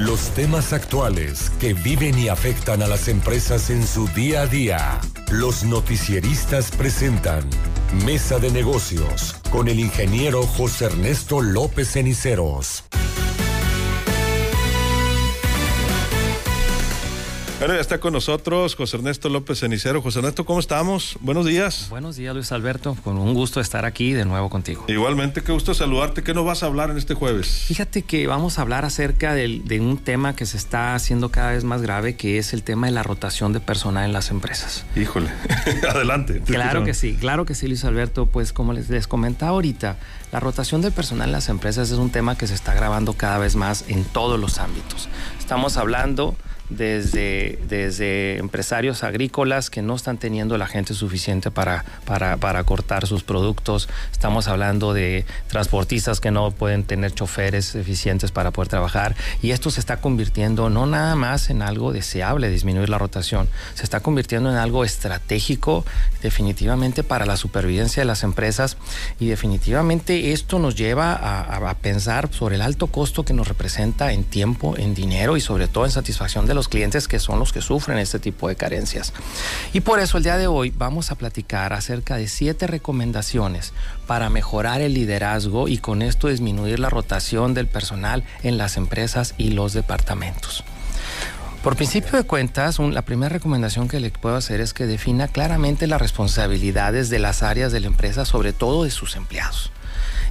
Los temas actuales que viven y afectan a las empresas en su día a día. Los noticieristas presentan Mesa de Negocios con el ingeniero José Ernesto López Ceniceros. Bueno, ya está con nosotros José Ernesto López Cenicero. José Ernesto, ¿cómo estamos? Buenos días. Buenos días, Luis Alberto. Con un gusto estar aquí de nuevo contigo. Igualmente, qué gusto saludarte. ¿Qué nos vas a hablar en este jueves? Fíjate que vamos a hablar acerca de, de un tema que se está haciendo cada vez más grave, que es el tema de la rotación de personal en las empresas. Híjole, adelante. Claro que sí, claro que sí, Luis Alberto. Pues como les, les comentaba ahorita, la rotación de personal en las empresas es un tema que se está grabando cada vez más en todos los ámbitos. Estamos hablando desde, desde empresarios agrícolas que no están teniendo la gente suficiente para, para, para, cortar sus productos. Estamos hablando de transportistas que no pueden tener choferes eficientes para poder trabajar. Y esto se está convirtiendo no nada más en algo deseable, disminuir la rotación, se está convirtiendo en algo estratégico definitivamente para la supervivencia de las empresas. Y definitivamente esto nos lleva a, a pensar sobre el alto costo que nos representa en tiempo, en dinero y sobre todo en satisfacción de los los clientes que son los que sufren este tipo de carencias. Y por eso el día de hoy vamos a platicar acerca de siete recomendaciones para mejorar el liderazgo y con esto disminuir la rotación del personal en las empresas y los departamentos. Por principio de cuentas, la primera recomendación que le puedo hacer es que defina claramente las responsabilidades de las áreas de la empresa, sobre todo de sus empleados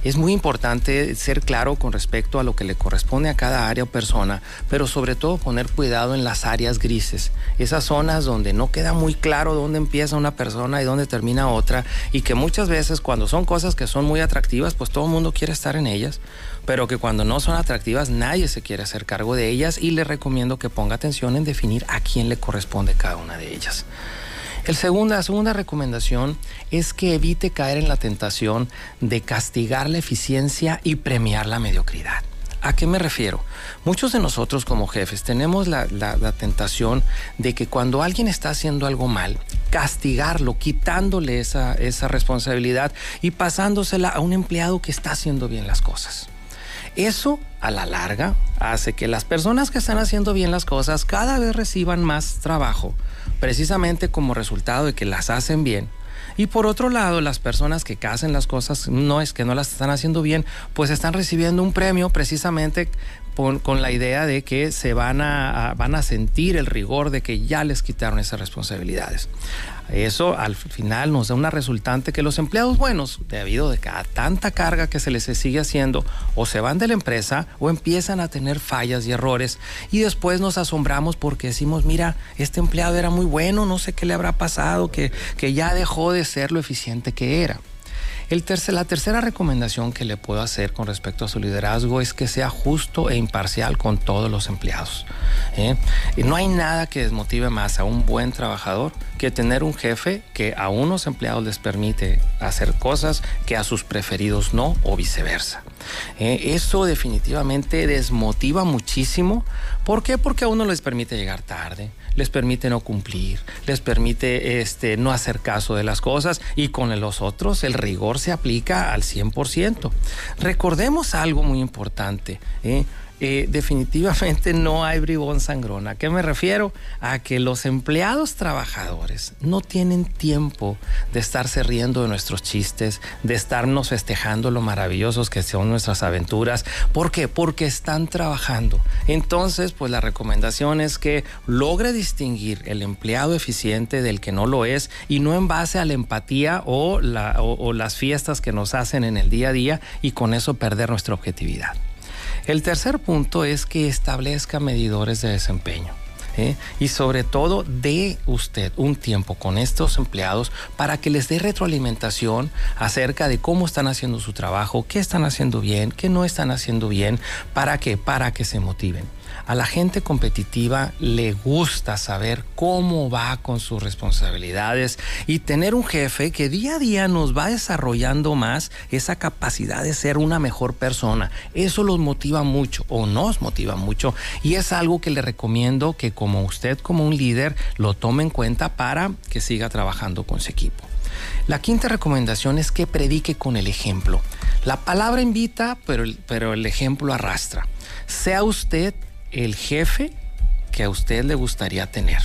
es muy importante ser claro con respecto a lo que le corresponde a cada área o persona, pero sobre todo poner cuidado en las áreas grises, esas zonas donde no queda muy claro dónde empieza una persona y dónde termina otra, y que muchas veces cuando son cosas que son muy atractivas, pues todo el mundo quiere estar en ellas, pero que cuando no son atractivas nadie se quiere hacer cargo de ellas y le recomiendo que ponga atención en definir a quién le corresponde cada una de ellas. El la segunda recomendación es que evite caer en la tentación de castigar la eficiencia y premiar la mediocridad. ¿A qué me refiero? Muchos de nosotros como jefes tenemos la, la, tentación de que cuando alguien está haciendo algo mal, castigarlo, quitándole esa, esa responsabilidad y pasándosela a un empleado que está haciendo bien las cosas. Eso a la larga hace que las personas que están haciendo bien las cosas cada vez reciban más trabajo, precisamente como resultado de que las hacen bien. Y por otro lado, las personas que hacen las cosas no es que no las están haciendo bien, pues están recibiendo un premio precisamente con, la idea de que se van a, van a sentir el rigor de que ya les quitaron esas responsabilidades. Eso al final nos da una resultante que los empleados buenos, debido de cada tanta carga que se les sigue haciendo, o se van de la empresa o empiezan a tener fallas y errores y después nos asombramos porque decimos, mira, este empleado era muy bueno, no sé qué le habrá pasado, que, que ya dejó de ser lo eficiente que era la tercera recomendación que le puedo hacer con respecto a su liderazgo es que sea justo e imparcial con todos los empleados. ¿eh? Y no hay nada que desmotive más a un buen trabajador que tener un jefe que a unos empleados les permite hacer cosas que a sus preferidos no o viceversa. ¿Eh? eso definitivamente desmotiva muchísimo. ¿Por qué? Porque a uno les permite llegar tarde, les permite no cumplir, les permite este, no hacer caso de las cosas y con los otros el rigor se aplica al 100%. Recordemos algo muy importante. ¿eh? Eh, definitivamente no hay bribón sangrón. ¿A qué me refiero? A que los empleados trabajadores no tienen tiempo de estarse riendo de nuestros chistes, de estarnos festejando lo maravillosos que son nuestras aventuras. ¿Por qué? Porque están trabajando. Entonces, pues la recomendación es que logre distinguir el empleado eficiente del que no lo es y no en base a la empatía o, la, o las fiestas que nos hacen en el día a día y con eso perder nuestra objetividad. El tercer punto es que establezca medidores de desempeño. ¿eh? Y sobre todo, dé usted un tiempo con estos empleados para que les dé retroalimentación acerca de cómo están haciendo su trabajo, qué están haciendo bien, qué no están haciendo bien, para que, para que se motiven. A la gente competitiva le gusta saber cómo va con sus responsabilidades y tener un jefe que día a día nos va desarrollando más esa capacidad de ser una mejor persona. Eso los motiva mucho o nos motiva mucho y es algo que le recomiendo que como usted como un líder lo tome en cuenta para que siga trabajando con su equipo. La quinta recomendación es que predique con el ejemplo. La palabra invita, pero el, pero el ejemplo arrastra. Sea usted el jefe que a usted le gustaría tener.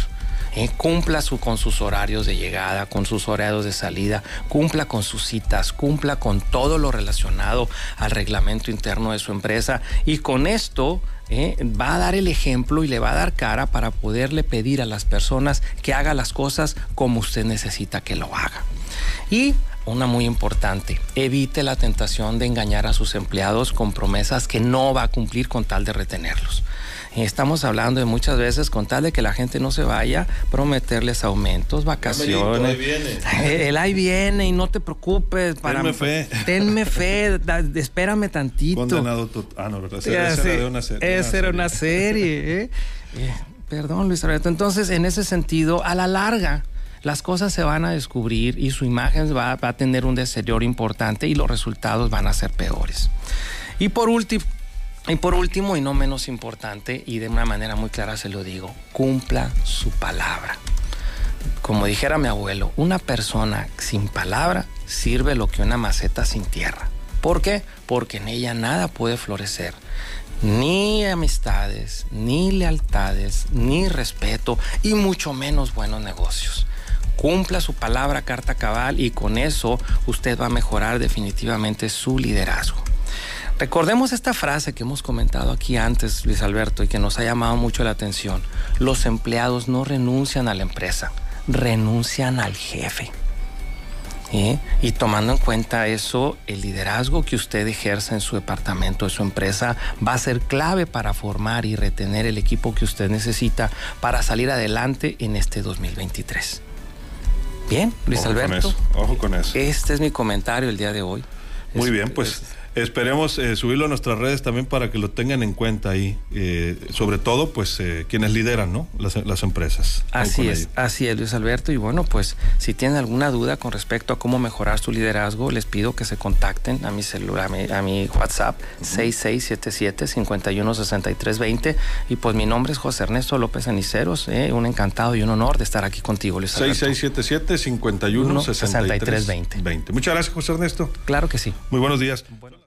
¿eh? cumpla con sus horarios de llegada, con sus horarios de salida, cumpla con sus citas, cumpla con todo lo relacionado al reglamento interno de su empresa y con esto ¿eh? va a dar el ejemplo y le va a dar cara para poderle pedir a las personas que haga las cosas como usted necesita que lo haga. Y una muy importante, evite la tentación de engañar a sus empleados con promesas que no va a cumplir con tal de retenerlos. Estamos hablando de muchas veces con tal de que la gente no se vaya, prometerles aumentos, vacaciones. ahí viene. El ahí viene y no te preocupes. Para, tenme fe. Tenme fe, espérame tantito. Condenado Ah, no, ¿verdad? Esa, era una serie. Esa era una serie. ¿eh? Eh, perdón, Luis Alberto. Entonces, en ese sentido, a la larga, las cosas se van a descubrir y su imagen va, va, a tener un deterioro importante y los resultados van a ser peores. Y por último, y por último, y no menos importante, y de una manera muy clara se lo digo, cumpla su palabra. Como dijera mi abuelo, una persona sin palabra sirve lo que una maceta sin tierra. ¿Por qué? Porque en ella nada puede florecer. Ni amistades, ni lealtades, ni respeto, y mucho menos buenos negocios. Cumpla su palabra carta cabal y con eso usted va a mejorar definitivamente su liderazgo. Recordemos esta frase que hemos comentado aquí antes, Luis Alberto, y que nos ha llamado mucho la atención. Los empleados no renuncian a la empresa, renuncian al jefe. ¿Eh? Y tomando en cuenta eso, el liderazgo que usted ejerza en su departamento, en su empresa, va a ser clave para formar y retener el equipo que usted necesita para salir adelante en este 2023. Bien, Luis Ojo Alberto. Con eso. Ojo con eso. Este es mi comentario el día de hoy. Muy bien, pues Esperemos eh, subirlo a nuestras redes también para que lo tengan en cuenta ahí, eh, sobre todo pues eh, quienes lideran ¿no? las, las empresas. Así es, así es Luis Alberto y bueno pues si tienen alguna duda con respecto a cómo mejorar su liderazgo les pido que se contacten a mi celular, a mi, a mi WhatsApp uh -huh. 6677-516320 y pues mi nombre es José Ernesto López Aniceros, un encantado y un honor de estar aquí contigo Luis Alberto. 6677-516320. Muchas gracias José Ernesto. Claro que sí. Muy buenos días. Bueno.